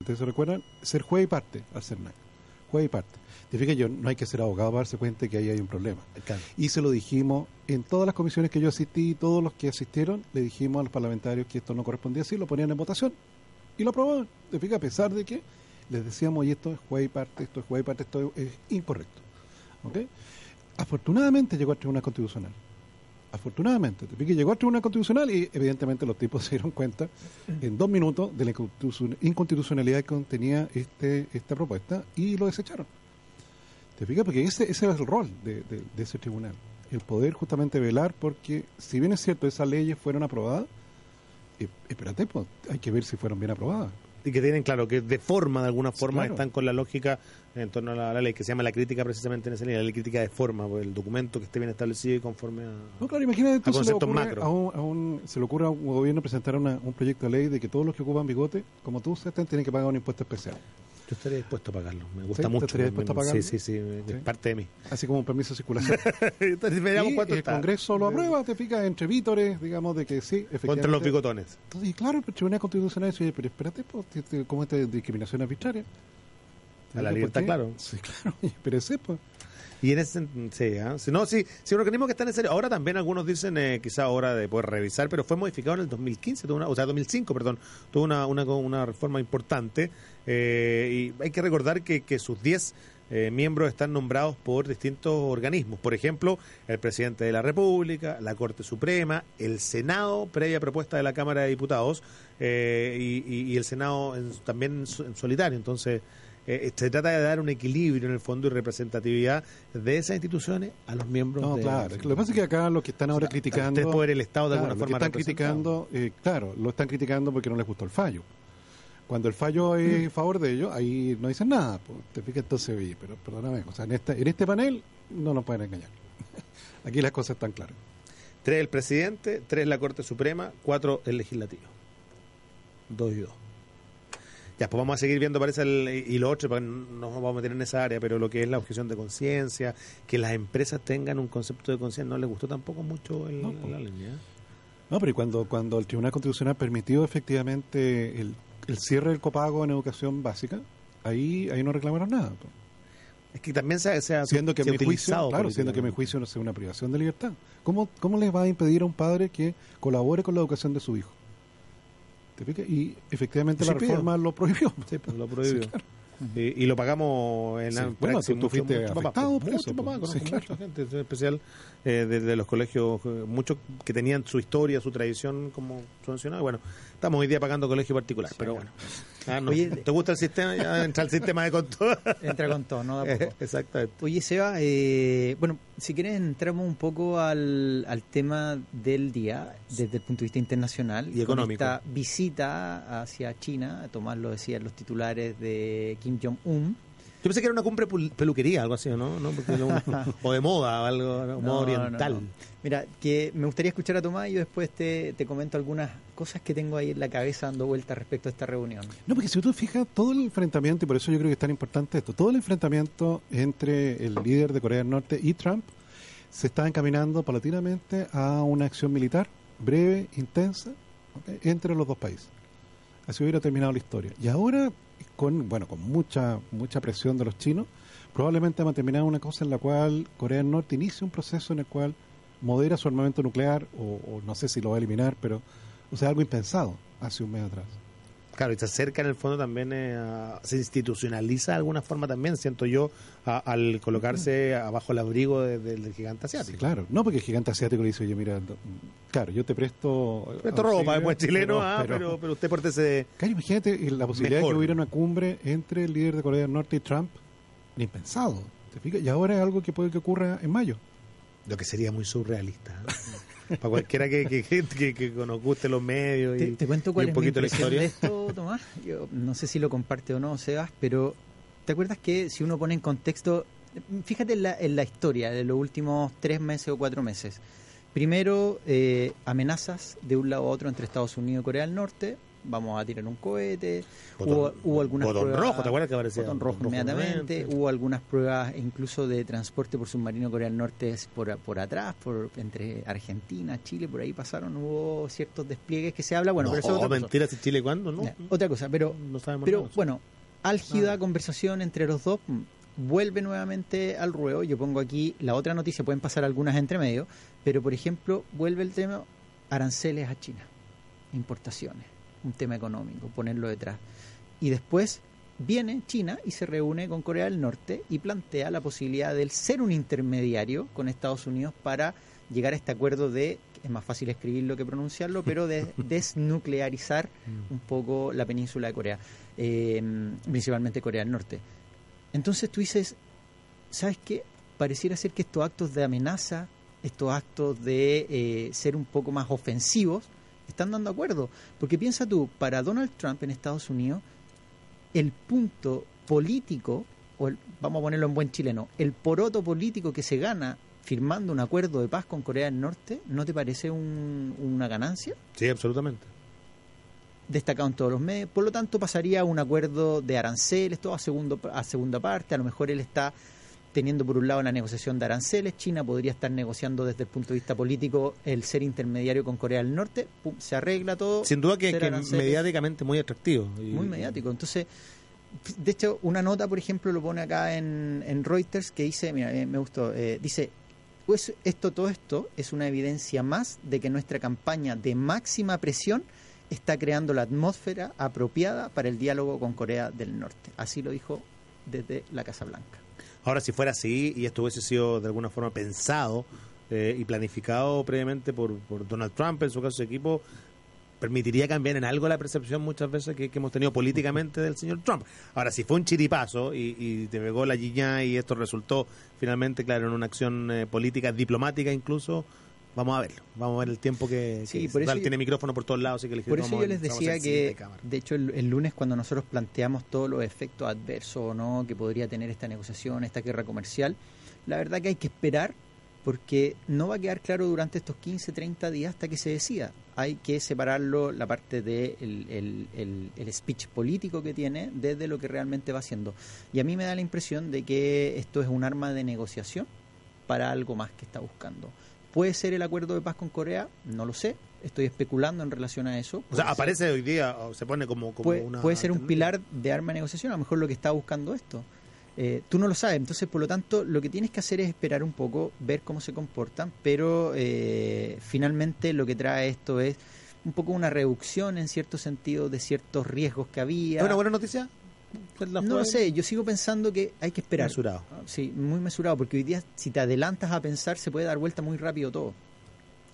¿Ustedes se recuerdan? Ser juez y parte al CERNAC. Juez y parte. Te fijas, yo no hay que ser abogado para darse cuenta que ahí hay un problema. Y se lo dijimos en todas las comisiones que yo asistí, todos los que asistieron, le dijimos a los parlamentarios que esto no correspondía así, lo ponían en votación y lo aprobaban. Te fijas, a pesar de que les decíamos, y esto es juez y parte, esto es juez y parte, esto es incorrecto. ¿Ok? Afortunadamente llegó al Tribunal Constitucional afortunadamente. que llegó al Tribunal Constitucional y evidentemente los tipos se dieron cuenta en dos minutos de la inconstitucionalidad que contenía este, esta propuesta y lo desecharon. ¿Te fijas? Porque ese, ese es el rol de, ese tribunal. El poder justamente velar porque, si bien es cierto, esas leyes fueron aprobadas, eh, espérate, pues, hay que ver si fueron bien aprobadas que tienen, claro, que de forma, de alguna forma, están con la lógica en torno a la, ley, que se llama la crítica precisamente en esa línea, la ley crítica de forma, pues, el documento que esté bien establecido y conforme a, no, claro, imagínate a conceptos macro. A un, se le ocurre a un gobierno presentar un proyecto de ley de que todos los que ocupan bigote, como tú, tienen que pagar un impuesto especial. Yo estaría dispuesto a pagarlo, me gusta mucho. ¿Estaría dispuesto a pagarlo? Sí, sí, sí, es parte de mí. Así como un permiso de circulación. Entonces, y el Congreso lo aprueba, te pica entre vítores, digamos, de que sí, efectivamente. Contra los bigotones. Entonces, y claro, el Tribunal Constitucional dice, pero espérate, pues, ¿cómo es discriminación arbitraria? A la libertad, claro. Sí, claro, pero ese, pues. Y en ese sí, ¿ah? no, sí, sí, un organismo que está en serio. Ahora también algunos dicen, eh, quizá hora de poder revisar, pero fue modificado en el 2015, tuvo una, o sea, 2005, perdón, tuvo una, una, una reforma importante. Eh, y hay que recordar que, que sus 10 eh, miembros están nombrados por distintos organismos. Por ejemplo, el presidente de la República, la Corte Suprema, el Senado, previa propuesta de la Cámara de Diputados, eh, y, el Senado también en solitario. Entonces, eh, se trata de dar un equilibrio en el fondo y representatividad de esas instituciones a los miembros. No, claro. Lo que pasa es que acá los que están ahora criticando. Ustedes poder el Estado de alguna forma. están criticando, eh, claro, lo están criticando porque no les gustó el fallo. Cuando el fallo es mm. en favor de ellos, ahí no dicen nada. Pues, te fijas, entonces, pero perdóname, o sea, en este, en este panel no nos pueden engañar. Aquí las cosas están claras. Tres el presidente, tres la Corte Suprema, cuatro el legislativo. Dos y dos. Ya, pues vamos a seguir viendo, parece, el, y lo otro, porque no nos vamos a meter en esa área, pero lo que es la objeción de conciencia, que las empresas tengan un concepto de conciencia, no les gustó tampoco mucho el, no, la línea. No, pero cuando, cuando el Tribunal Constitucional permitió efectivamente el, cierre del copago en educación básica, ahí, ahí no reclamaron nada. Es que también se, ha siendo que mi juicio, claro, siendo que mi juicio no sea una privación de libertad. ¿Cómo, ¿Cómo les va a impedir a un padre que colabore con la educación de su hijo? Y efectivamente la reforma lo prohibió. Sí, pues lo prohibió. y, lo pagamos en la bueno, tú, fuiste afectado por eso. Papá, pues. mucha gente, en especial eh, de, los colegios, eh, muchos que tenían su historia, su tradición como mencionado. Bueno, estamos hoy día pagando colegio particular, pero bueno. Ah, ¿Te gusta el sistema? Ya entra el sistema de con Entra con todo, ¿no? Exactamente. Oye, Seba, eh, bueno, si quieres entramos un poco al, al tema del día desde el punto de vista internacional. Y económico. Esta visita hacia China, Tomás lo decían los titulares de Kim Jong-un yo pensé que era una cumbre peluquería, algo así, ¿no? ¿No? o de moda, algo moda oriental. Mira, que me gustaría escuchar a Tomás y después te, te comento algunas cosas que tengo ahí en la cabeza dando vueltas respecto a esta reunión. No, porque si tú fijas, todo el enfrentamiento, y por eso yo creo que es tan importante esto, todo el enfrentamiento entre el líder de Corea del Norte y Trump se está encaminando paulatinamente a una acción militar breve, intensa, entre los dos países. Así hubiera terminado la historia. Y ahora con bueno con mucha mucha presión de los chinos, probablemente va a terminar una cosa en la cual Corea del Norte inicie un proceso en el cual modera su armamento nuclear o, no sé si lo va a eliminar, pero o sea, algo impensado hace un mes atrás. Claro, y se acerca en el fondo también, eh, se institucionaliza de alguna forma también, siento yo, al colocarse abajo el abrigo del gigante asiático. claro, no porque el gigante asiático le dice, oye, mira, claro, yo te presto... Presto ropa, es chileno, pero, ah, pero, pero, usted portese... Claro, imagínate la posibilidad de que hubiera una cumbre entre el líder de Corea del Norte y Trump, ni pensado, ¿te fijas? Y ahora es algo que puede que ocurra en mayo. Lo que sería muy surrealista. para cualquiera que, que, que, que, nos guste los medios y, te, cuento cuál un poquito la historia. de esto, Tomás. Yo no sé si lo comparte o no, Sebas, pero ¿te acuerdas que si uno pone en contexto, fíjate en la, en la historia de los últimos tres meses o cuatro meses? Primero, eh, amenazas de un lado a otro entre Estados Unidos y Corea del Norte. Vamos a tirar un cohete. Botón, hubo, hubo algunas botón pruebas, rojo, ¿te acuerdas que aparecía? Botón rojo inmediatamente. Hubo algunas pruebas incluso de transporte por submarino Corea del Norte por, por atrás, por entre Argentina, Chile, por ahí pasaron. Hubo ciertos despliegues que se habla. Bueno, no, pero eso en Chile cuándo, ¿no? Otra cosa, pero, no sabemos pero nada. bueno, álgida Nada. conversación entre los dos mm, vuelve nuevamente al ruedo. Yo pongo aquí la otra noticia, pueden pasar algunas entre medio, pero por ejemplo, vuelve el tema aranceles a China, importaciones, un tema económico, ponerlo detrás. Y después viene China y se reúne con Corea del Norte y plantea la posibilidad de ser un intermediario con Estados Unidos para llegar a este acuerdo de, es más fácil escribirlo que pronunciarlo, pero de desnuclearizar un poco la península de Corea, eh, principalmente Corea del Norte. Entonces tú dices, ¿sabes qué? Pareciera ser que estos actos de amenaza, estos actos de eh, ser un poco más ofensivos, están dando acuerdo. Porque piensa tú, para Donald Trump en Estados Unidos, el punto político, o el- vamos a ponerlo en buen chileno, el poroto político que se gana firmando un acuerdo de paz con Corea del Norte, ¿no te parece un- una ganancia? Sí, absolutamente. destacado en todos los medios. Por lo tanto, pasaría a un acuerdo de aranceles, todo a, segundo, a segunda parte. A lo mejor él está teniendo por un lado la negociación de aranceles. China podría estar negociando desde el punto de vista político el ser intermediario con Corea del Norte. Pum, se arregla todo. Sin duda que, aranceles. mediáticamente muy atractivo. Y- Muy mediático. Entonces, de hecho, una nota, por ejemplo, lo pone acá en, en Reuters que dice, mira, eh, me gustó, eh, dice, pues esto, todo esto es una evidencia más de que nuestra campaña de máxima presión está creando la atmósfera apropiada para el diálogo con Corea del Norte. Así lo dijo desde la Casa Blanca. Ahora, si fuera así y esto hubiese sido de alguna forma pensado eh, y planificado previamente por, por Donald Trump, en su caso su equipo, permitiría cambiar en algo la percepción muchas veces que, que hemos tenido políticamente del señor Trump. Ahora, si fue un chiripazo y, y te pegó la guiña y esto resultó finalmente, claro, en una acción eh, política, diplomática incluso, vamos a verlo. Vamos a ver el tiempo que, Sí, que por eso Total, yo- tiene micrófono por todos lados, así que Por eso yo les decía que, de hecho, el, el lunes cuando nosotros planteamos todos los efectos adversos o no que podría tener esta negociación, esta guerra comercial, la verdad que hay que esperar porque no va a quedar claro durante estos 15, 30 días hasta que se decida. Hay que separarlo, la parte del de el, el, el speech político que tiene, desde lo que realmente va haciendo. Y a mí me da la impresión de que esto es un arma de negociación para algo más que está buscando. ¿Puede ser el acuerdo de paz con Corea? No lo sé. Estoy especulando en relación a eso. O sea, ser- aparece hoy día, o se pone como, como puede, una... puede ser un pilar de arma de negociación, a lo mejor lo que está buscando esto. Eh, tú no lo sabes, entonces por lo tanto lo que tienes que hacer es esperar un poco, ver cómo se comportan, pero eh, finalmente lo que trae esto es un poco una reducción en cierto sentido de ciertos riesgos que había. ¿Es una buena noticia? ¿La no lo sé, yo sigo pensando que hay que esperar. Mesurado. Sí, muy mesurado, porque hoy día si te adelantas a pensar se puede dar vuelta muy rápido todo.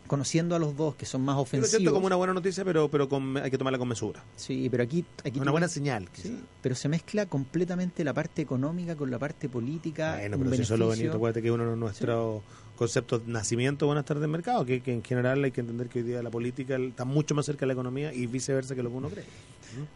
Conociendo a los dos que son más Yo lo ofensivos. siento como una buena noticia, pero, pero con- hay que tomarla con mesura. Sí, pero aquí, aquí Una buena señal. quizá. Sí, pero se mezcla completamente la parte económica con la parte política. Bueno, un pero si eso es lo beneficio. bonito, acuérdate que uno de nuestros conceptos de nacimiento buenas tardes mercado, que, que en general hay que entender que hoy día la política está mucho más cerca de la economía y viceversa que lo que uno cree.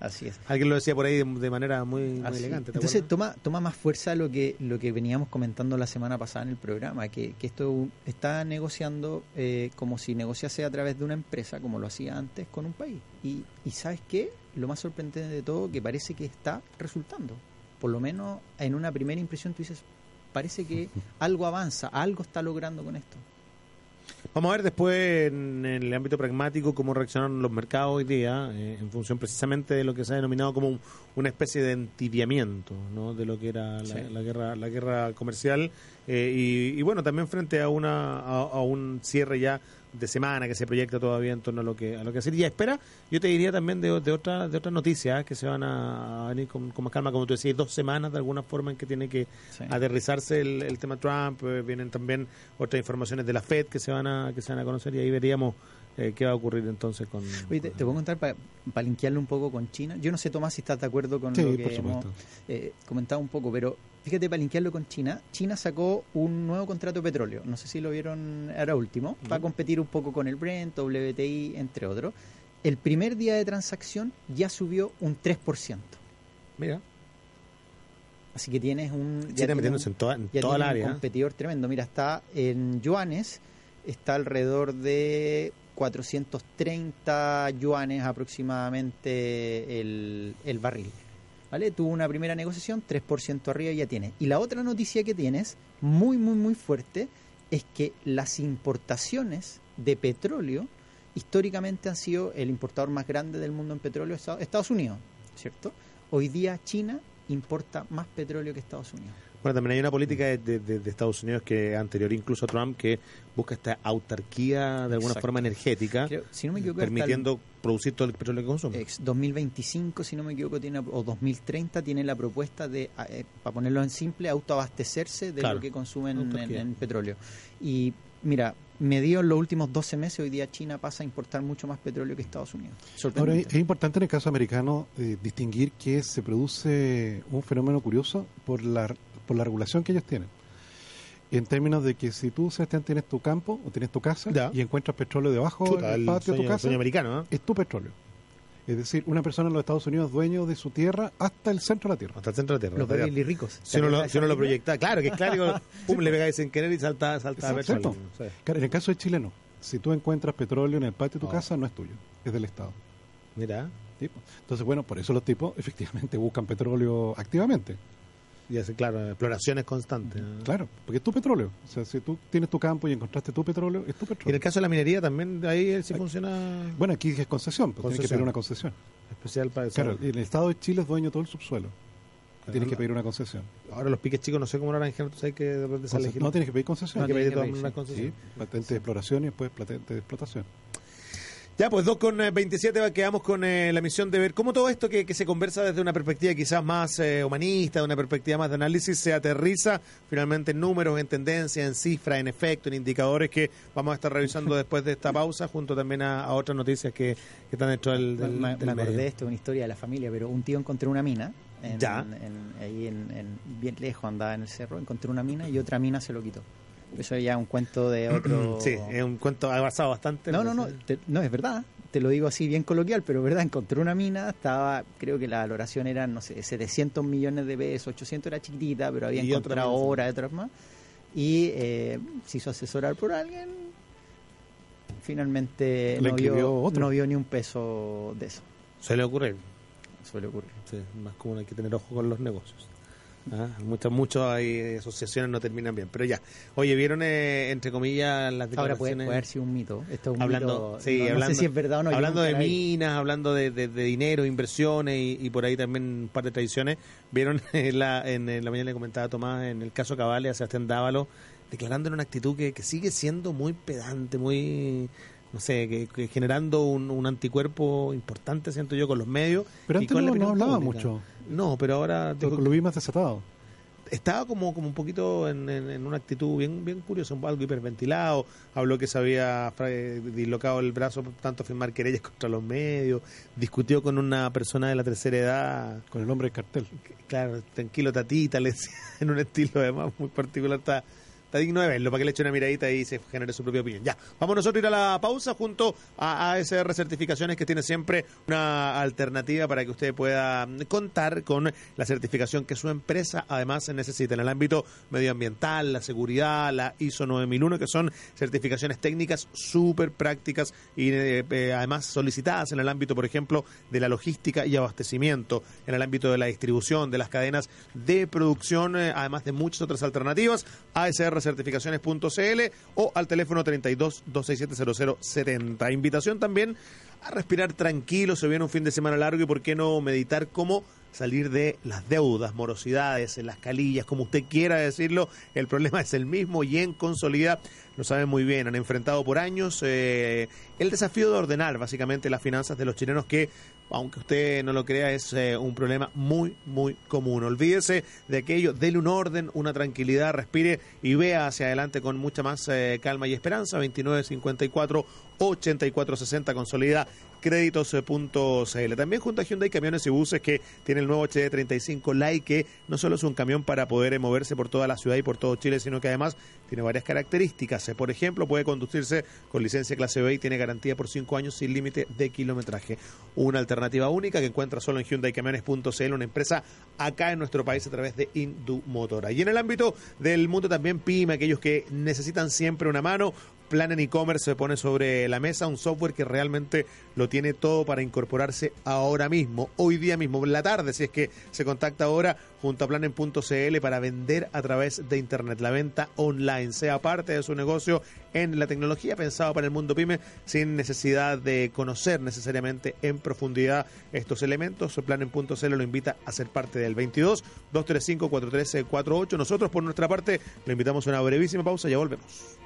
Así es. Alguien lo decía por ahí de, de manera muy, elegante. ¿te Entonces toma, toma más fuerza lo que, lo que veníamos comentando la semana pasada en el programa, que, que esto está negociando eh, como si negociase a través de una empresa, como lo hacía antes, con un país. Y, y ¿sabes qué? Lo más sorprendente de todo, que parece que está resultando. Por lo menos en una primera impresión tú dices, parece que algo avanza, algo está logrando con esto. Vamos a ver después en el ámbito pragmático cómo reaccionan los mercados hoy día eh, en función precisamente de lo que se ha denominado como un- una especie de entibiamiento ¿no? de lo que era la, Sí. la guerra la guerra comercial eh, y, y bueno también frente a una a, a un cierre ya de semana que se proyecta todavía en torno a lo que a lo que hacer. Y a espera yo te diría también de, de otra de otras noticias que se van a, a venir con, con más calma. Como tú decías dos semanas de alguna forma en que tiene que Sí. aterrizarse el, el tema Trump, eh, vienen también otras informaciones de la Fed que se van a que se van a conocer y ahí veríamos eh, ¿qué va a ocurrir entonces con...? Oye, te, te puedo contar para linkearlo un poco con China. Yo no sé, Tomás, si estás de acuerdo con Sí, lo que hemos eh, comentado un poco, pero fíjate, para linkearlo con China, China sacó un nuevo contrato de petróleo. No sé si lo vieron ahora último, para No. competir un poco con el Brent, WTI, entre otros. El primer día de transacción ya subió un 3%. Mira, Así que tienes un... ya China metiéndose un- en toda, en ya toda el tiene área. un competidor tremendo. Mira, está en yuanes, está alrededor de 430 yuanes aproximadamente el, el barril. ¿Vale? Tuvo una primera negociación, 3% arriba y ya tiene. Y la otra noticia que tienes, muy, muy, muy fuerte, es que las importaciones de petróleo históricamente han sido el importador más grande del mundo en petróleo, Estados Unidos, ¿cierto? Hoy día China importa más petróleo que Estados Unidos. Bueno, también hay una política de, de- de Estados Unidos que anterior incluso a Trump que busca esta autarquía de alguna Exacto. forma energética, Creo- si no me equivoco, hasta el- permitiendo producir todo el petróleo que consume. ex 2025, si no me equivoco, tiene, o 2030 tiene la propuesta de, eh, para ponerlo en simple, autoabastecerse de Claro. lo que consumen en, en petróleo. Y mira, medido en los últimos 12 meses, hoy día China pasa a importar mucho más petróleo que Estados Unidos. Ahora, es importante en el caso americano eh, distinguir que se produce un fenómeno curioso por la, por la regulación que ellos tienen. En términos de que si tú, Sebastián, tienes tu campo o tienes tu casa Ya. y encuentras petróleo debajo del el patio de tu casa, sueño americano, ¿eh? es tu petróleo. Es decir, una persona en los Estados Unidos es dueño de su tierra hasta el centro de la tierra. Hasta el centro de la Tierra. los. Beverly ricos. Si uno, lo, ¿Te si uno lo proyecta, claro que es claro, pum, le pegáis sin querer y salta, salta Exacto. petróleo. Sí. Claro, en el caso de Chile no. Si tú encuentras petróleo en el patio de tu Oh. casa, no es tuyo, es del Estado. Mira, ¿sí? Entonces, bueno, por eso los tipos efectivamente buscan petróleo activamente. Y hace, claro, exploraciones constantes. ¿eh? Claro, porque es tu petróleo. O sea, si tú tienes tu campo y encontraste tu petróleo, es tu Y en petróleo. el caso de la minería también, ahí sí funciona Bueno, aquí es concesión, pues tienes que Concesión. pedir una concesión. especial para eso. Claro, y el Estado de Chile es dueño de todo el subsuelo. Y tienes que pedir una concesión. Ahora los piques chicos, no sé cómo lo harán tú sabes que de repente sale Conce- no, tienes que pedir concesión. Hay que No, pedir que pedir, unas sí. concesiones. Sí, patente de exploración y después patente de explotación. Ya, pues 2 con eh, 27 quedamos con eh, la misión de ver cómo todo esto que, que se conversa desde una perspectiva quizás más eh, humanista, de una perspectiva más de análisis, se aterriza finalmente en números, en tendencias, en cifras, en efectos, en indicadores que vamos a estar revisando después de esta pausa, junto también a, a otras noticias que, que están dentro del, del, me, del me acordé de esto, una historia de la familia, pero un tío encontró una mina, en, Ya. en- ahí en, en- bien lejos andaba en el cerro, encontró una mina y otra mina se lo quitó. Eso ya es un cuento de otro... Sí, es un cuento avanzado bastante. No, no, no, te- no, es verdad. Te lo digo así bien coloquial, pero es verdad, encontré una mina, estaba, creo que la valoración era, no sé, 700 millones de pesos, 800 era chiquitita, pero había Y encontrado horas, otras más. Y eh, se hizo asesorar por alguien, finalmente vio, no vio ni un peso de eso. Suele ocurrir. Suele ocurrir. Sí, más común hay que tener ojo con los negocios. Ah, muchas, muchos hay asociaciones no terminan bien, pero ya. Oye, ¿vieron, eh, entre comillas, las Ahora puede, declaraciones? puede haber sido un mito. Esto es un hablando, mito. sí, no, no hablando, sé si es verdad o no. yo hablando nunca de minas, hablando de, de- de dinero, inversiones y, y por ahí también un par de tradiciones. Vieron en la, en, en la mañana le comentaba Tomás en el caso Cabale a Sebastián Dávalo declarando en una actitud que, que sigue siendo muy pedante, muy no sé, que, que generando un, un anticuerpo importante, siento yo, con los medios. Pero y antes no, hablaba pública. mucho. No, pero ahora Lo vi más desatado. estaba como, como un poquito en, en- en una actitud bien bien curiosa, un- algo hiperventilado. Habló que se había eh, dislocado el brazo por tanto firmar querellas contra los medios. Discutió con una persona de la tercera edad. Con el hombre del cartel. Claro, tranquilo, tatita, le decía, en un estilo además muy particular. Está, está digno de verlo, para que le eche una miradita y se genere su propia opinión. Ya, vamos nosotros a ir a la pausa junto a ASR Certificaciones, que tiene siempre una alternativa para que usted pueda mm, contar con la certificación que su empresa además necesita en el ámbito medioambiental, la seguridad, la ISO 9001, que son certificaciones técnicas súper prácticas y eh, eh, además solicitadas en el ámbito, por ejemplo, de la logística y abastecimiento, en el ámbito de la distribución, de las cadenas de producción, eh, además de muchas otras alternativas, asrcertificaciones.cl o al teléfono 32 267 0070. Invitación también a respirar tranquilo, se viene un fin de semana largo y por qué no meditar cómo salir de las deudas, morosidades, las calillas, como usted quiera decirlo, el problema es el mismo y en Consolida lo saben muy bien, han enfrentado por años eh, el desafío de ordenar básicamente las finanzas de los chilenos que aunque usted no lo crea, es eh, un problema muy, muy común. Olvídese de aquello, dele un orden, una tranquilidad, respire y vea hacia adelante con mucha más eh, calma y esperanza. 2954 8460 consolida créditos.cl. También junto a Hyundai Camiones y Buses que tiene el nuevo HD35 Lai que no solo es un camión para poder moverse por toda la ciudad y por todo Chile, sino que además tiene varias características. Por ejemplo, puede conducirse con licencia clase B y tiene garantía por 5 años sin límite de kilometraje. Una alternativa única que encuentra solo en HyundaiCamiones.cl, una empresa acá en nuestro país a través de Indumotora. Y en el ámbito del mundo también PYME, aquellos que necesitan siempre una mano, Plan en e-commerce se pone sobre la mesa un software que realmente lo tiene todo para incorporarse ahora mismo, hoy día mismo, en la tarde, si es que se contacta ahora junto a planen.cl para vender a través de Internet, la venta online, sea parte de su negocio en la tecnología pensado para el mundo pyme, sin necesidad de conocer necesariamente en profundidad estos elementos. Planen.cl lo invita a ser parte del 22 235 41348. Nosotros, por nuestra parte, lo invitamos a una brevísima pausa, ya volvemos.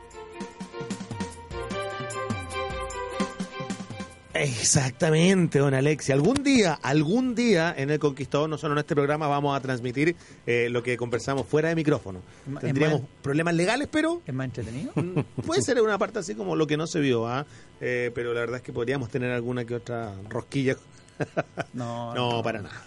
Exactamente, don Alexi. Algún día, algún día en El Conquistador, no solo en este programa, vamos a transmitir eh, lo que conversamos fuera de micrófono. Tendríamos problemas legales, pero... ¿Es más entretenido? Mm, puede ser una parte así como lo que no se vio, ¿ah? Eh, pero la verdad es que podríamos tener alguna que otra rosquilla. no, no, para nada.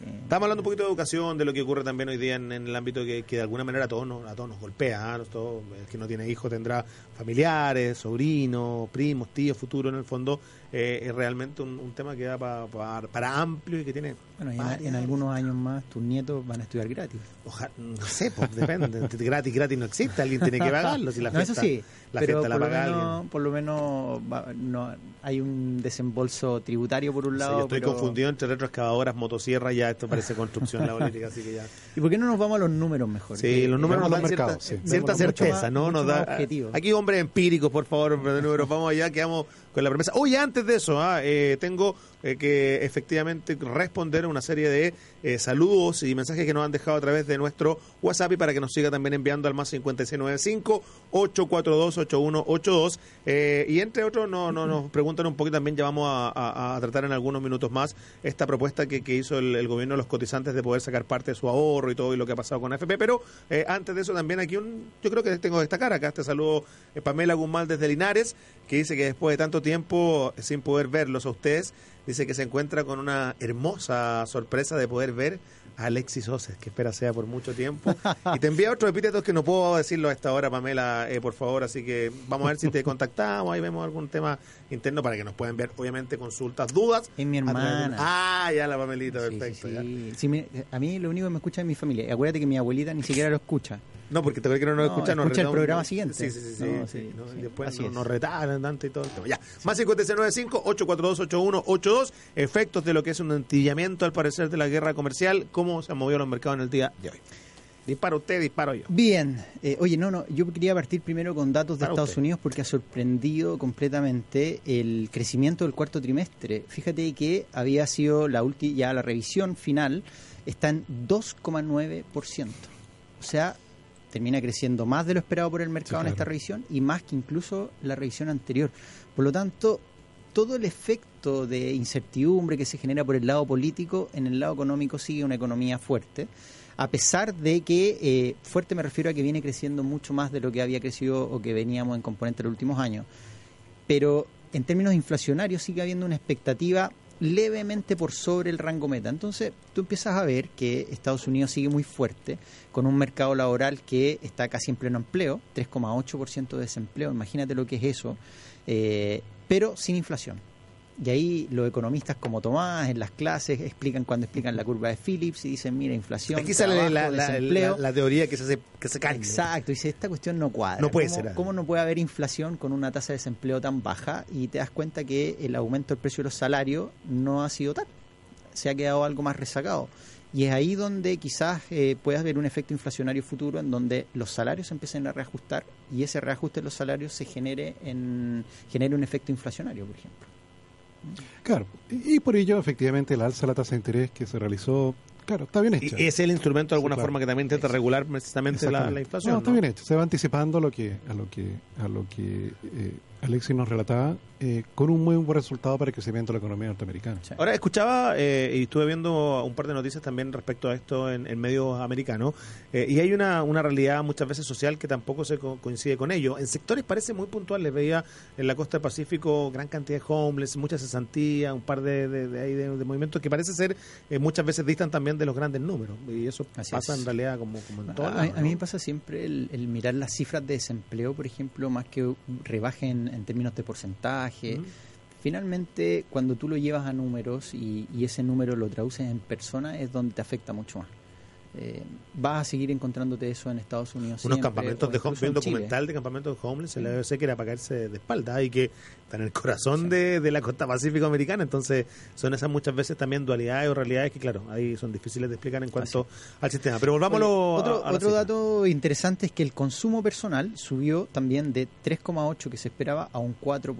Estamos hablando un poquito de educación, de lo que ocurre también hoy día en, el ámbito que, de alguna manera a todos nos, a todos nos golpea. ¿ah? el que no tiene hijos tendrá familiares, sobrinos, primos, tíos, futuro en el fondo. Eh, es realmente un, tema que da para amplio y que tiene... Bueno, en, algunos años más tus nietos van a estudiar gratis. Ojalá, no sé, pues, depende. gratis, gratis no existe, alguien tiene que pagarlo. Si la no, eso sí, la pero por, la lo menos, por lo menos no, hay un desembolso tributario por un lado. yo estoy confundido entre retroexcavadoras, motosierras, ya esto parece construcción la política, así que ya. ¿Y por qué no nos vamos a los números mejor? Sí, los números nos dan cierta, cierta certeza, ¿no? Nos da, aquí, hombres empíricos, por favor, de números, vamos allá, quedamos con la promesa. Oye, antes de eso, ah, eh, tengo eh, que efectivamente responder una serie de eh, saludos y mensajes que nos han dejado a través de nuestro WhatsApp y para que nos siga también enviando al más 5695-842-8182. Eh, y entre otros no, no, nos preguntan un poquito también, ya vamos a, tratar en algunos minutos más esta propuesta que, hizo el, gobierno de los cotizantes de poder sacar parte de su ahorro y todo y lo que ha pasado con AFP. Pero antes de eso también aquí un, yo creo que tengo que destacar acá este saludo Pamela Guzmán desde Linares, que dice que después de tanto tiempo sin poder verlos a ustedes, dice que se encuentra con una hermosa sorpresa de poder ver Alexis Oses, que espera sea por mucho tiempo. Y te envía otros epítetos que no puedo decirlo a esta hora, Pamela, eh, por favor. Así que vamos a ver si te contactamos, ahí vemos algún tema interno para que nos puedan ver, obviamente, consultas, dudas. Es mi hermana. Ah, ya la Pamelita, perfecto. a mí lo único que me escucha es mi familia. Acuérdate que mi abuelita ni siquiera lo escucha. No, porque te que no nos escucha, nos escucha el programa siguiente. Sí, sí, sí. sí, después nos, nos retaran tanto y todo. Ya, más 5695-842-8182. Efectos de lo que es un antillamiento, al parecer, de la guerra comercial. ¿Cómo se han movido los mercados en el día de hoy? Dispara usted, disparo yo. Bien, eh, oye, no, no, yo quería partir primero con datos de Estados Unidos porque ha sorprendido completamente el crecimiento del cuarto trimestre. Fíjate que había sido la última, ya la revisión final está en 2,9%. O sea, termina creciendo más de lo esperado por el mercado en esta revisión y más que incluso la revisión anterior. Por lo tanto, todo el efecto de incertidumbre que se genera por el lado político, en el lado económico sigue una economía fuerte, a pesar de que eh, fuerte me refiero a que viene creciendo mucho más de lo que había crecido o que veníamos en componente en los últimos años. Pero en términos inflacionarios sigue habiendo una expectativa levemente por sobre el rango meta. Entonces, tú empiezas a ver que Estados Unidos sigue muy fuerte, con un mercado laboral que está casi en pleno empleo, 3,8% de desempleo, imagínate lo que es eso, eh, pero sin inflación. Y ahí los economistas como Tomás en las clases explican cuando explican la curva de Phillips y dicen, mira, inflación, Aquí sale la, la, teoría que se, hace, que se cae. Exacto, dice, esta cuestión no cuadra. No puede ¿Cómo, ser. ¿Cómo no puede haber inflación con una tasa de desempleo tan baja? Y te das cuenta que el aumento del precio de los salarios no ha sido tal. Se ha quedado algo más rezagado. Y es ahí donde quizás eh, puedas ver un efecto inflacionario futuro en donde los salarios empiecen a reajustar y ese reajuste de los salarios se genere en genere un efecto inflacionario, por ejemplo. Claro, y, por ello efectivamente el alza de la tasa de interés que se realizó, claro, está bien hecha. Y es el instrumento de alguna forma que también intenta regular precisamente la, inflación. No, está bien hecho, se va anticipando lo que, a lo que, a lo que eh, Alexis nos relataba, eh, con un muy buen resultado para el crecimiento de la economía norteamericana. Sí. Ahora escuchaba eh, y estuve viendo un par de noticias también respecto a esto en, en medios americanos eh, y hay una, una realidad muchas veces social que tampoco se co- coincide con ello. En sectores parece muy puntuales, veía en la costa del Pacífico gran cantidad de homeless, mucha cesantía, un par de, de, de, ahí de- de movimientos que parece ser eh, muchas veces distan también de los grandes números y eso Así pasa es. en realidad como, como en todo A, a mí me pasa siempre el, el mirar las cifras de desempleo, por ejemplo, más que rebajen en términos de porcentaje. Finalmente, cuando tú lo llevas a números y, y ese número lo traduces en personas, es donde te afecta mucho más. Eh, vas a seguir encontrándote eso en Estados Unidos. unos siempre, campamentos de homeless, un en documental de campamentos de homeless, se le sé que era para caerse de espalda y que está en el corazón de, de la costa pacífico americana, entonces son esas muchas veces también dualidades o realidades que claro, ahí son difíciles de explicar en cuanto al sistema. Pero volvámoslo Oye, otro, a, a la otro dato interesante es que el consumo personal subió también de 3,8 que se esperaba a un 4%.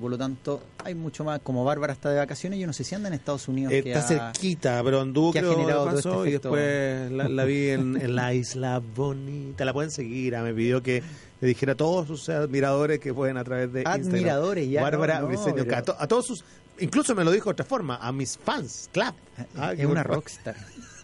Por lo tanto, hay mucho más. Como Bárbara está de vacaciones, yo no sé si anda en Estados Unidos. Eh, que está ha- cerquita, pero anduvo que ha creo, generado todo este y efecto. después la, la vi en, en la isla bonita. La pueden seguir. ah, Me pidió que le dijera a todos sus admiradores que pueden a través de Instagram. Admiradores, ya, Bárbara no, pero- a, to- a todos sus... Incluso me lo dijo de otra forma, a mis fans, clap. Ah, es que una por- rockstar.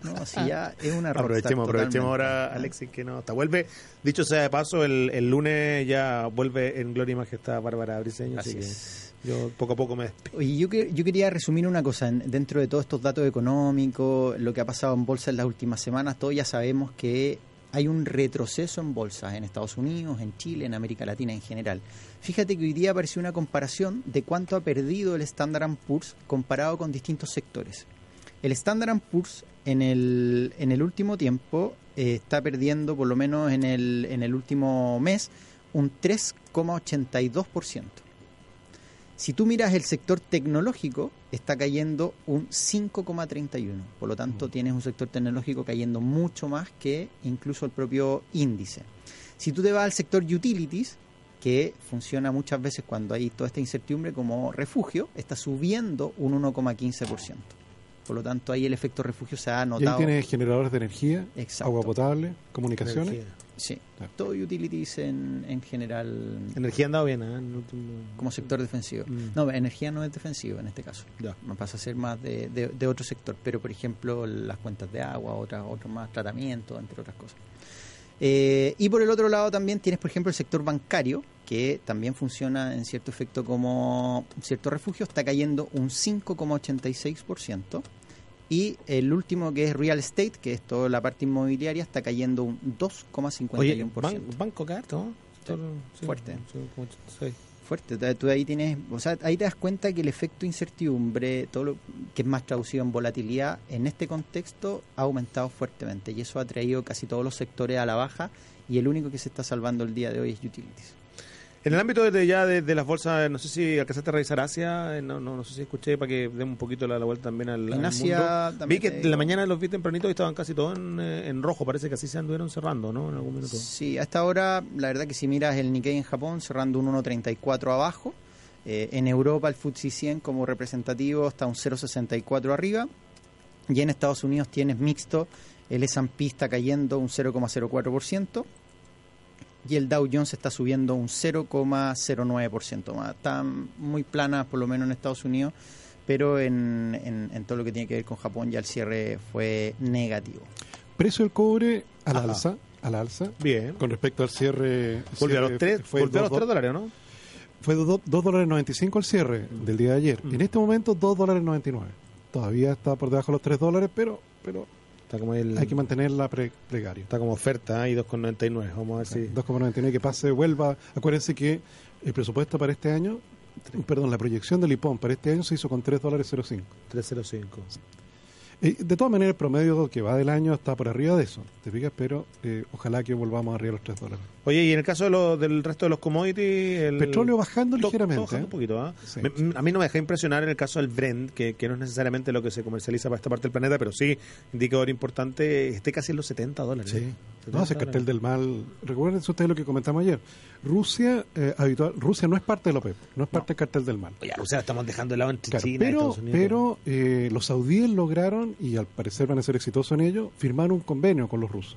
No, si ya es una rockstar. Aprovechemos, aprovechemos ahora, Alexis, que no está. Vuelve, dicho sea de paso, el, el lunes ya vuelve en Gloria y Majestad Bárbara Briceño, así, Así que es. Yo poco a poco me despido. Oye, yo, yo quería resumir una cosa. En- Dentro de todos estos datos económicos, lo que ha pasado en bolsa en las últimas semanas, todos ya sabemos que hay un retroceso en bolsas en Estados Unidos, en Chile, en América Latina en general. Fíjate que hoy día apareció una comparación de cuánto ha perdido el Standard Poor's comparado con distintos sectores. El Standard Poor's en el, en el último tiempo eh, está perdiendo, por lo menos en el, en el último mes, un 3,82%. Si tú miras el sector tecnológico, está cayendo un 5,31. Por lo tanto, tienes un sector tecnológico cayendo mucho más que incluso el propio índice. Si tú te vas al sector utilities, que funciona muchas veces cuando hay toda esta incertidumbre como refugio, está subiendo un 1,15%. Por lo tanto, ahí el efecto refugio se ha Y ahí notado. tienes generadores de energía, Exacto. agua potable, comunicaciones. Energía. Sí, Claro. todo utilities en, en general Energía ha andado bien, ¿eh? El último- como sector defensivo. Mm. No, energía no es defensivo en este caso. Ya. No pasa a ser más de, de- de otro sector, pero por ejemplo las cuentas de agua, otras, otros más tratamiento, entre otras cosas. Eh, y por el otro lado también tienes, por ejemplo, el sector bancario, que también funciona en cierto efecto como cierto refugio, está cayendo un 5,86%. Y el último, que es real estate, que es toda la parte inmobiliaria, está cayendo un 2,51%. Oye, ban- banco carto, ¿no? Sí, fuerte. sí, fuerte. Tú- Tú ahí tienes, o sea, ahí te das cuenta que el efecto incertidumbre, todo lo que es más traducido en volatilidad, en este contexto ha aumentado fuertemente y eso ha traído casi todos los sectores a la baja y el único que se está salvando el día de hoy es utilities. En el ámbito de ya de, de las bolsas, no sé si alcanzaste a revisar Asia, eh, no, no, no sé si escuché para que demos un poquito la, la vuelta también al, En al Asia mundo. Vi también que te de la mañana los vi tempranito y estaban casi todos en, eh, en rojo, parece que así se anduvieron cerrando, ¿no? En algún minuto. Sí, a esta hora, la verdad que si miras el Nikkei en Japón cerrando un 1.34 abajo, eh, en Europa el FTSE 100 como representativo está un 0.64 arriba y en Estados Unidos tienes mixto, el S&P está cayendo un 0,04% y el Dow Jones está subiendo un 0,09% más. Están muy planas por lo menos en Estados Unidos, pero en, en- en todo lo que tiene que ver con Japón ya el cierre fue negativo. Precio del cobre al Ajá. alza, al alza. Bien. Con respecto al cierre. Volvió a los cierre tres, fue volvió a dos- los tres dólares, ¿no? Fue 2 dólares 95 el cierre del día de ayer. Mm. En este momento 2 dólares 99. Todavía está por debajo de los 3 dólares, pero pero Está como el, hay que mantenerla pre precario. está como oferta ¿eh? y 2,99. Vamos a ver si 2,99 que pase, vuelva. Acuérdense que el presupuesto para este año, perdón, la proyección del IPON para este año se hizo con 3 dólares 05. 305. Eh, de todas maneras, el promedio que va del año está por arriba de eso, ¿te fijas? Pero eh, ojalá que volvamos arriba de los 3 dólares. Oye, y en el caso de lo- del resto de los commodities, el Petróleo bajando to- ligeramente. bajando ¿eh? un poquito. Sí. Me- a mí no me deja impresionar en el caso del Brent, que, que no es necesariamente lo que se comercializa para esta parte del planeta, pero sí, indicador importante, esté casi en los 70 dólares. Sí. 70 No, ese cartel del mal. Recuerden ustedes lo que comentamos ayer. Rusia, eh, habitual, Rusia no es parte de la OPEP, no es parte del cartel del mal. Oye, o sea, estamos dejando de lado entre Claro, China y pero Estados Unidos. pero eh, los saudíes lograron, y al parecer van a ser exitosos en ello, firmar un convenio con los rusos,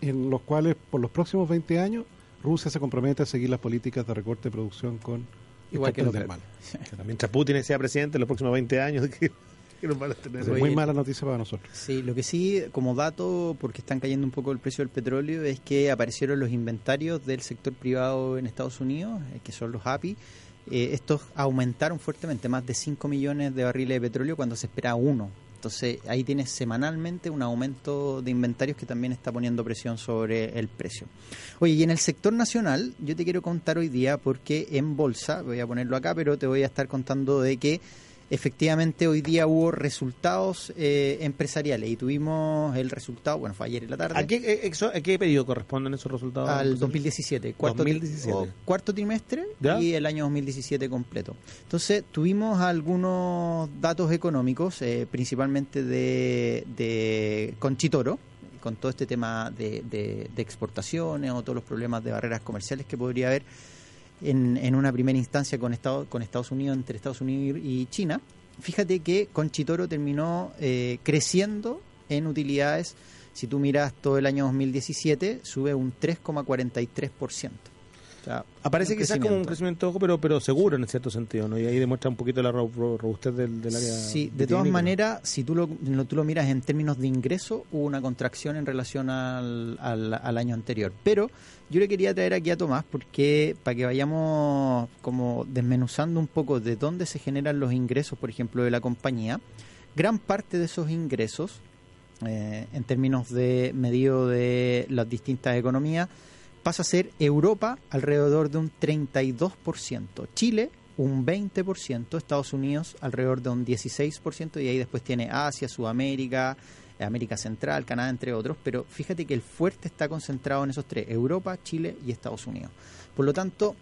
en los cuales por los próximos 20 años Rusia se compromete a seguir las políticas de recorte de producción con Igual que del mal. Mientras Putin sea presidente en los próximos 20 años, que, que nos van a tener. Es Oye, muy mala noticia para nosotros. Sí, lo que sí, como dato, porque están cayendo un poco el precio del petróleo, es que aparecieron los inventarios del sector privado en Estados Unidos, eh, que son los API. Eh, estos aumentaron fuertemente, más de 5 millones de barriles de petróleo cuando se esperaba uno. Entonces ahí tienes semanalmente un aumento de inventarios que también está poniendo presión sobre el precio. Oye, y en el sector nacional, yo te quiero contar hoy día porque en bolsa, voy a ponerlo acá, pero te voy a estar contando de que efectivamente hoy día hubo resultados eh, empresariales y tuvimos el resultado, bueno, fue ayer en la tarde. ¿A qué, eh, exo- a qué periodo corresponden esos resultados? al 2017, cuarto, 2017. o cuarto trimestre ¿Ya? y el año 2017 completo. Entonces, tuvimos algunos datos económicos, eh, principalmente de, de Conchitoro, con todo este tema de, de- de exportaciones o todos los problemas de barreras comerciales que podría haber en, en una primera instancia con, Estado, con Estados Unidos, entre Estados Unidos y China. Fíjate que Conchitoro terminó eh, creciendo en utilidades. Si tú miras todo el año 2017, sube un 3,43%. O sea, Aparece quizás como un crecimiento ojo, pero, pero seguro en cierto sentido, ¿no? Y ahí demuestra un poquito la ro- ro- robustez del, del área. Sí, de todas maneras, si tú lo, lo- tú lo miras en términos de ingreso, hubo una contracción en relación al, al, al año anterior. Pero yo le quería traer aquí a Tomás porque para que vayamos como desmenuzando un poco de dónde se generan los ingresos, por ejemplo, de la compañía, gran parte de esos ingresos, eh, en términos de medido de las distintas economías, pasa a ser Europa alrededor de un 32%, Chile un 20%, Estados Unidos alrededor de un 16% y ahí después tiene Asia, Sudamérica, América Central, Canadá, entre otros, pero fíjate que el fuerte está concentrado en esos tres, Europa, Chile y Estados Unidos. Por lo tanto,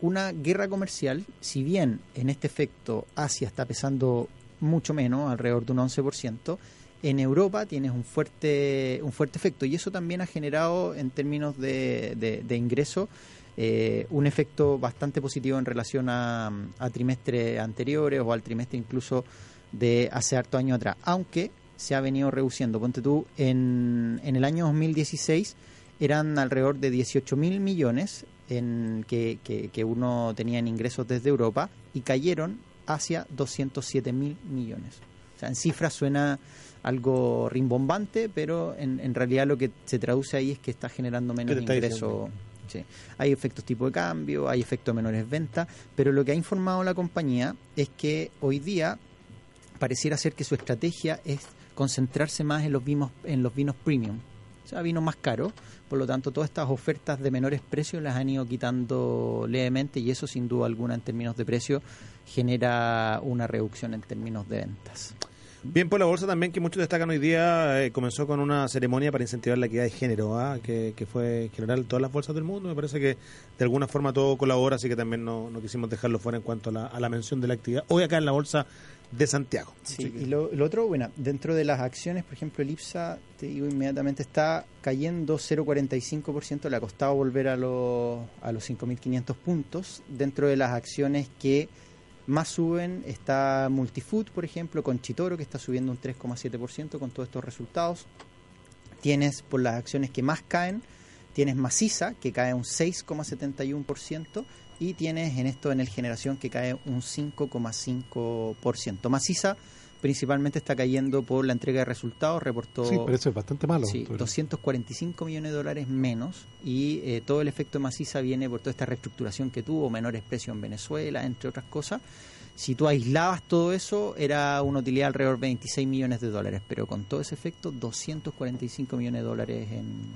una guerra comercial, si bien en este efecto Asia está pesando mucho menos, alrededor de un 11%, en Europa tienes un fuerte, un fuerte efecto y eso también ha generado en términos de, de, de ingreso eh, un efecto bastante positivo en relación a, a trimestres anteriores o al trimestre incluso de hace harto años atrás, aunque se ha venido reduciendo. Ponte tú, en, en el año 2016 eran alrededor de 18 mil millones en que, que, que uno tenía en ingresos desde Europa y cayeron hacia 207 mil millones. O sea, en cifras suena algo rimbombante, pero en, en realidad lo que se traduce ahí es que está generando menos ¿Qué te está ingreso. Sí. Hay efectos tipo de cambio, hay efectos de menores ventas, pero lo que ha informado la compañía es que hoy día pareciera ser que su estrategia es concentrarse más en los vinos, en los vinos premium, o sea, vinos más caros. Por lo tanto, todas estas ofertas de menores precios las han ido quitando levemente y eso sin duda alguna en términos de precio genera una reducción en términos de ventas. Bien, por la bolsa también, que muchos destacan hoy día, eh, comenzó con una ceremonia para incentivar la equidad de género, ¿ah? que, que fue general en todas las bolsas del mundo. Me parece que de alguna forma todo colabora, así que también no, no quisimos dejarlo fuera en cuanto a la, a la mención de la actividad. Hoy acá en la bolsa de Santiago. Sí, y lo, lo otro, bueno, dentro de las acciones, por ejemplo, el IPSA, te digo inmediatamente, está cayendo 0,45%, le ha costado volver a los, a los 5.500 puntos. Dentro de las acciones que más suben está Multifood, por ejemplo, con Chitoro, que está subiendo un 3,7% con todos estos resultados. Tienes por las acciones que más caen, tienes Maciza, que cae un 6,71%, y tienes en esto en el generación que cae un 5,5%. Maciza principalmente está cayendo por la entrega de resultados, reportó Sí, pero eso es bastante malo. sí, doctor. 245 millones de dólares menos y eh, todo el efecto Maciza viene por toda esta reestructuración que tuvo, menores precios en Venezuela, entre otras cosas. Si tú aislabas todo eso, era una utilidad alrededor de 26 millones de dólares, pero con todo ese efecto, 245 millones de dólares en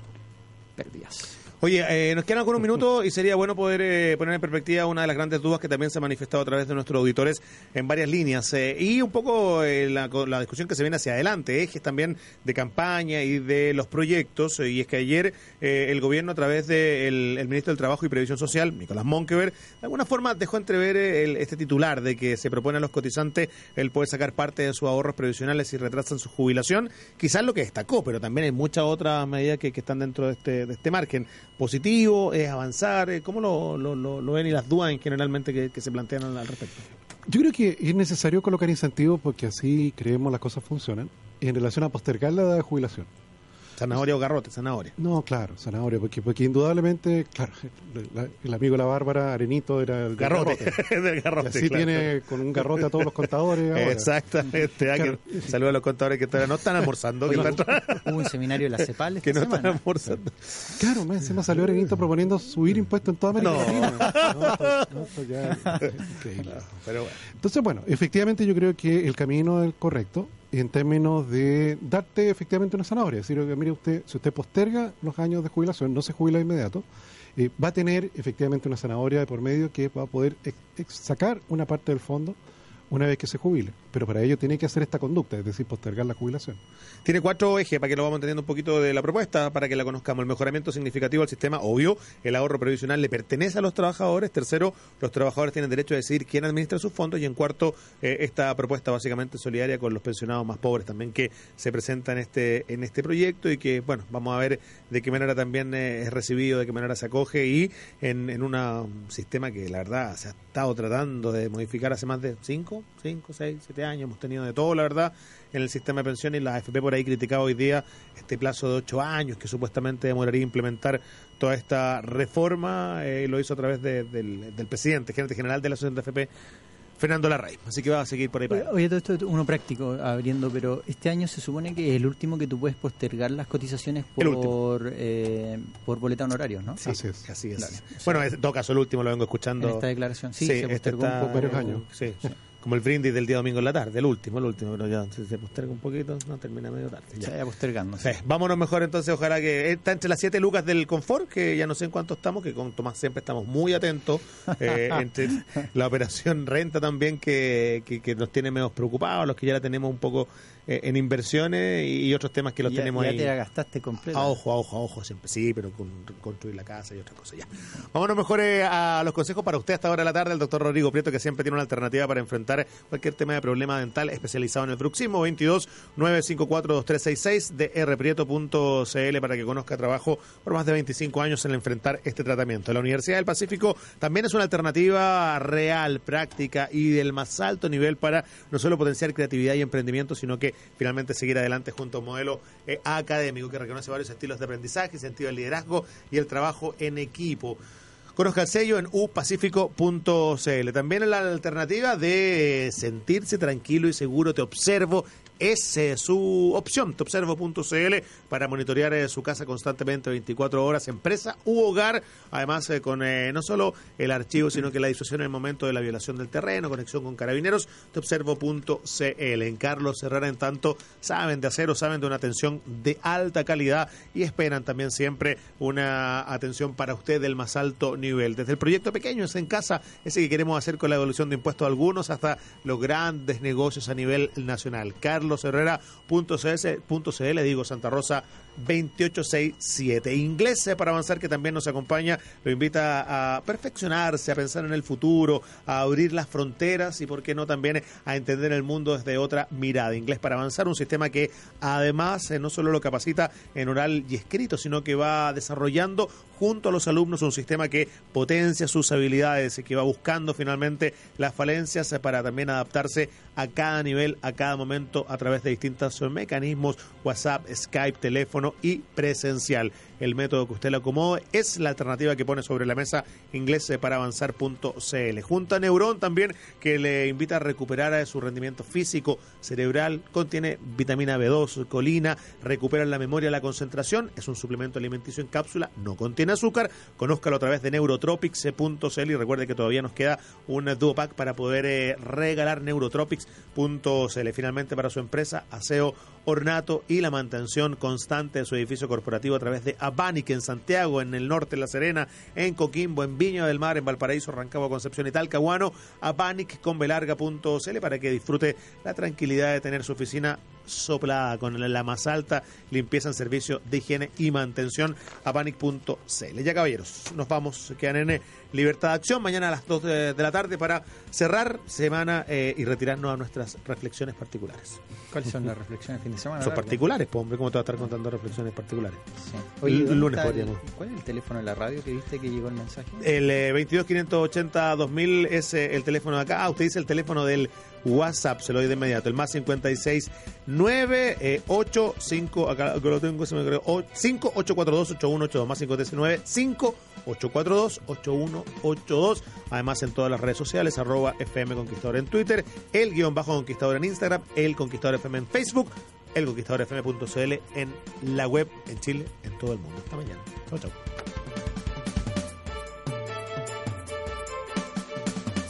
pérdidas. Oye, eh, nos quedan algunos minutos y sería bueno poder eh, poner en perspectiva una de las grandes dudas que también se ha manifestado a través de nuestros auditores en varias líneas eh, y un poco eh, la, la discusión que se viene hacia adelante, ejes también de campaña y de los proyectos. eh, y es que ayer eh, el gobierno a través del el ministro del Trabajo y Previsión Social, Nicolás Monkever, de alguna forma dejó entrever eh, el- este titular de que se propone a los cotizantes el poder sacar parte de sus ahorros previsionales si retrasan su jubilación. Quizás lo que destacó, pero también hay muchas otras medidas que, que están dentro de este, de este margen. Positivo, es avanzar, eh, ¿cómo lo, lo, ven y las dudas en generalmente que, que se plantean al respecto? Yo creo que es necesario colocar incentivos porque así creemos las cosas funcionan en relación a postergar la edad de jubilación. Zanahoria o garrote, zanahoria. No, claro, zanahoria, porque, porque indudablemente, claro, la- el amigo de la Bárbara, Arenito, era el Garrote, garrote. del Y garrote. así claro. tiene con un garrote a todos los contadores. ahora. Exactamente. ah, Claro. Saludos a los contadores que todavía no están almorzando, que, están- hubo un seminario de la CEPAL esta que no están almorzando. Claro, más encima salió Arenito proponiendo subir impuestos en toda América No. Latina. No, no, esto ya es increíble. Pero bueno. Entonces, bueno, efectivamente yo creo que el camino es el correcto en términos de darte efectivamente una zanahoria. Es decir, mire usted, si usted posterga los años de jubilación, no se jubila de inmediato, eh, va a tener efectivamente una zanahoria de por medio que va a poder sacar una parte del fondo una vez que se jubile. Pero para ello tiene que hacer esta conducta, es decir, postergar la jubilación. Tiene cuatro ejes para que lo vamos entendiendo un poquito de la propuesta, para que la conozcamos. El mejoramiento significativo del sistema, obvio, el ahorro previsional le pertenece a los trabajadores. Tercero, los trabajadores tienen derecho a decidir quién administra sus fondos. Y en cuarto, eh, esta propuesta básicamente solidaria con los pensionados más pobres también que se presenta en este, en este proyecto y que, bueno, vamos a ver de qué manera también eh, es recibido, de qué manera se acoge y en, en una- un sistema que la verdad se ha estado tratando de modificar hace más de cinco, cinco, seis, siete años. Hemos tenido de todo, la verdad, en el sistema de pensiones y la AFP por ahí criticaba hoy día este plazo de ocho años que supuestamente demoraría implementar toda esta reforma eh, y lo hizo a través de- del, del presidente, gerente general de la Asociación de AFP, Fernando Larraín. Así que va a seguir por ahí para Oye, todo esto es uno práctico abriendo, pero este año se supone que es el último que tú puedes postergar las cotizaciones por eh, por boleta honorarios, ¿no? Así es. Así es. Claro. Bueno, en todo caso, el último lo vengo En escuchando. esta declaración. Sí, Sí, se este postergó está- un poco. varios años. Sí, como el brindis del día domingo en la tarde, el último, el último, pero ya se, se posterga un poquito, no termina medio tarde. Se ya. vaya postergando. Sí, vámonos mejor entonces, ojalá que está entre las siete lucas del confort, que ya no sé en cuánto estamos, que con Tomás siempre estamos muy atentos, eh, entre la operación renta también que, que, que nos tiene menos preocupados, los que ya la tenemos un poco en inversiones y, otros temas que los ya, tenemos ya ahí. te la gastaste completa. A ojo, a ojo, a ojo, siempre sí, pero con construir la casa y otras cosas ya. Vámonos mejor eh, a los consejos para usted a esta hora de la tarde, el doctor Rodrigo Prieto, que siempre tiene una alternativa para enfrentar cualquier tema de problema dental especializado en el bruxismo, 22 954 2366 de rprieto.cl para que conozca trabajo por más de 25 años en enfrentar este tratamiento. La Universidad del Pacífico también es una alternativa real, práctica y del más alto nivel para no solo potenciar creatividad y emprendimiento, sino que finalmente seguir adelante junto a un modelo eh, académico que reconoce varios estilos de aprendizaje, sentido del liderazgo y el trabajo en equipo. Conozca el sello en upacífico.cl. También en la alternativa de sentirse tranquilo y seguro, te observo. Es su opción, teobservo.cl, para monitorear eh, su casa constantemente 24 horas, empresa u hogar. Además, eh, con eh, no solo el archivo, sino que la disuasión en el momento de la violación del terreno, conexión con carabineros, teobservo.cl. En Carlos Herrera, en tanto, saben de acero, saben de una atención de alta calidad y esperan también siempre una atención para usted del más alto nivel. Desde el proyecto pequeño, es en casa, ese que queremos hacer con la devolución de impuestos algunos, hasta los grandes negocios a nivel nacional. carlosherrera.cl, digo Santa Rosa 2867. Inglés para avanzar, que también nos acompaña, lo invita a perfeccionarse, a pensar en el futuro, a abrir las fronteras y, por qué no, también a entender el mundo desde otra mirada. Inglés para avanzar, un sistema que además eh, no solo lo capacita en oral y escrito, sino que va desarrollando junto a los alumnos un sistema que potencia sus habilidades y que va buscando finalmente las falencias eh, para también adaptarse a cada nivel, a cada momento, a través de distintos mecanismos, WhatsApp, Skype, teléfono y presencial. El método que usted le acomode es la alternativa que pone sobre la mesa inglés para avanzar.cl. Junta Neurón también, que le invita a recuperar su rendimiento físico, cerebral, contiene vitamina B2, colina, recupera la memoria, la concentración, es un suplemento alimenticio en cápsula, no contiene azúcar, conózcalo a través de neurotropics.cl y recuerde que todavía nos queda un duo pack para poder eh, regalar neurotropics.cl. Finalmente para su empresa, aseo ornato y la mantención constante de su edificio corporativo a través de Abanic en Santiago, en el norte de La Serena, en Coquimbo, en Viña del Mar, en Valparaíso, Rancagua, Concepción y Talcahuano, Abanic con velarga.cl para que disfrute la tranquilidad de tener su oficina soplada con la más alta limpieza en servicio de higiene y mantención abanic.cl. Ya caballeros, nos vamos, quedan en eh, Libertad de Acción mañana a las 2 de, la tarde para cerrar semana eh, y retirarnos a nuestras reflexiones particulares. ¿Cuáles son las reflexiones? De semana. Son largo. particulares, pues, hombre, ¿cómo te vas a estar contando reflexiones particulares? Sí. El ¿dónde lunes el- podríamos. ¿Cuál es el teléfono de la radio que viste que llegó el mensaje? El eh, 22 580 2000 es eh, el teléfono de acá. Ah, usted dice el teléfono del WhatsApp, se lo doy de inmediato. El más 56 9 eh, 8 5 acá, lo tengo, se me creó. 5 842 8182 más 539 5 842 8182. Además en todas las redes sociales, arroba FM Conquistador en Twitter, el guion bajo Conquistador en Instagram, el Conquistador FM en Facebook, el conquistadorfm.cl en la web en Chile, en todo el mundo. Hasta mañana. Chao, chao.